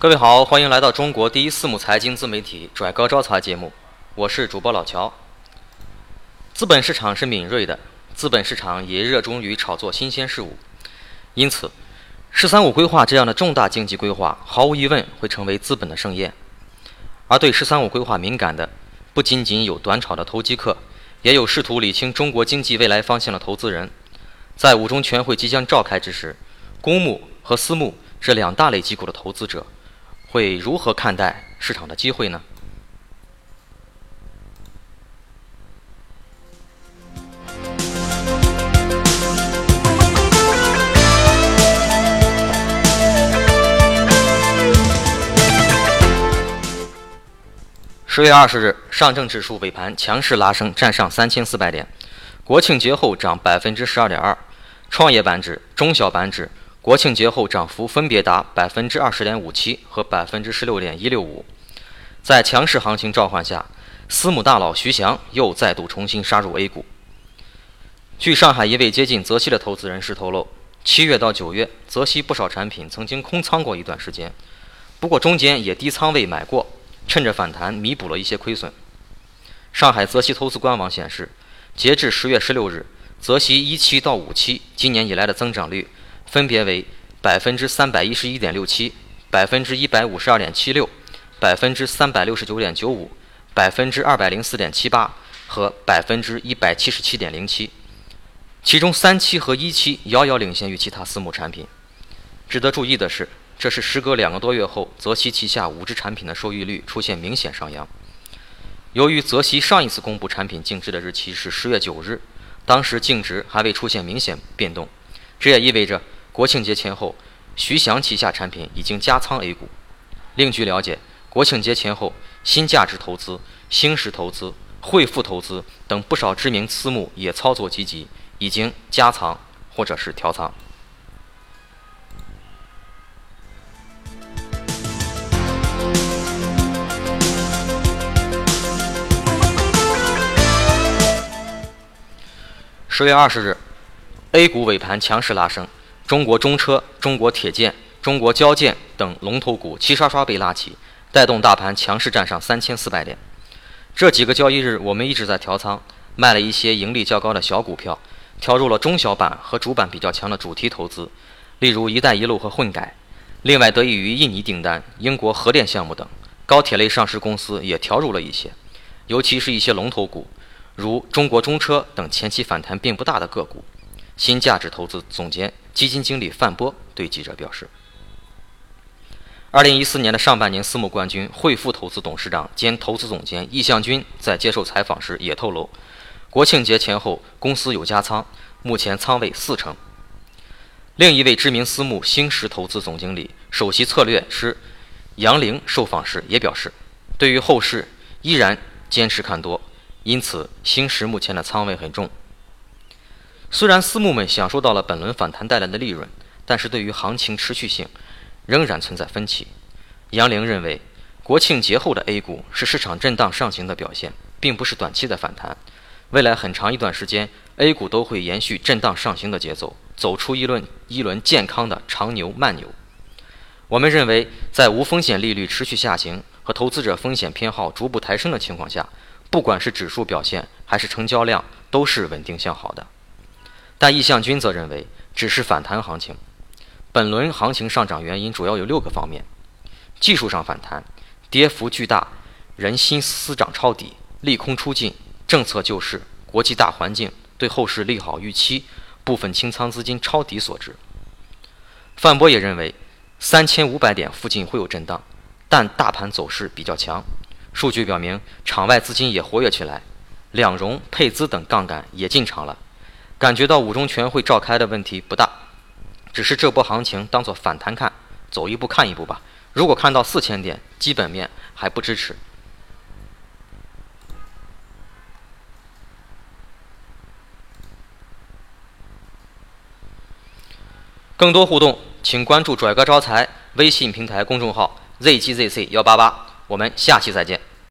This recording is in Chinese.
各位好，欢迎来到中国第一私募财经自媒体拽哥招财节目，我是主播老乔。资本市场是敏锐的，资本市场也热衷于炒作新鲜事物，因此“十三五”规划这样的重大经济规划，毫无疑问会成为资本的盛宴。而对“十三五”规划敏感的，不仅仅有短炒的投机客，也有试图理清中国经济未来方向的投资人。在五中全会即将召开之时，公募和私募这两大类机构的投资者。会如何看待市场的机会呢？十月二十日，上证指数尾盘强势拉升，站上三千四百点。国庆节后涨百分之十二点二，创业板指、中小板指。国庆节后涨幅分别达百分之二十点五七和百分之十六点一六五，在强势行情召唤下，私募大佬徐翔又再度重新杀入 A 股。据上海一位接近泽熙的投资人士透露，七月到九月，泽熙不少产品曾经空仓过一段时间，不过中间也低仓位买过，趁着反弹弥补了一些亏损。上海泽熙投资官网显示，截至十月十六日，泽熙一期到五期今年以来的增长率。分别为百分之三百一十一点六七、百分之一百五十二点七六、百分之三百六十九点九五、百分之二百零四点七八和百分之一百七十七点零七，其中三期和一期遥遥领先于其他私募产品。值得注意的是，这是时隔两个多月后，泽熙旗下五只产品的收益率出现明显上扬。由于泽熙上一次公布产品净值的日期是十月九日，当时净值还未出现明显变动，这也意味着。国庆节前后，徐翔旗下产品已经加仓 A 股。另据了解，国庆节前后，新价值投资、兴实投资、汇富投资等不少知名私募也操作积极，已经加仓或者是调仓。十月二十日，A 股尾盘强势拉升。中国中车、中国铁建、中国交建等龙头股齐刷刷被拉起，带动大盘强势站上三千四百点。这几个交易日，我们一直在调仓，卖了一些盈利较高的小股票，调入了中小板和主板比较强的主题投资，例如“一带一路”和混改。另外，得益于印尼订单、英国核电项目等，高铁类上市公司也调入了一些，尤其是一些龙头股，如中国中车等前期反弹并不大的个股。新价值投资总监、基金经理范波对记者表示：“二零一四年的上半年，私募冠军汇富投资董事长兼投资总监易向军在接受采访时也透露，国庆节前后公司有加仓，目前仓位四成。另一位知名私募星石投资总经理、首席策略师杨玲受访时也表示，对于后市依然坚持看多，因此星石目前的仓位很重。”虽然私募们享受到了本轮反弹带来的利润，但是对于行情持续性仍然存在分歧。杨凌认为，国庆节后的 A 股是市场震荡上行的表现，并不是短期的反弹。未来很长一段时间，A 股都会延续震荡上行的节奏，走出一轮一轮健康的长牛慢牛。我们认为，在无风险利率持续下行和投资者风险偏好逐步抬升的情况下，不管是指数表现还是成交量，都是稳定向好的。但易向军则认为，只是反弹行情。本轮行情上涨原因主要有六个方面：技术上反弹，跌幅巨大，人心思涨抄底，利空出尽，政策救市，国际大环境对后市利好预期，部分清仓资金抄底所致。范波也认为，三千五百点附近会有震荡，但大盘走势比较强。数据表明，场外资金也活跃起来，两融、配资等杠杆也进场了。感觉到五中全会召开的问题不大，只是这波行情当做反弹看，走一步看一步吧。如果看到四千点，基本面还不支持。更多互动，请关注“拽哥招财”微信平台公众号 “zgzc 幺八八”。我们下期再见。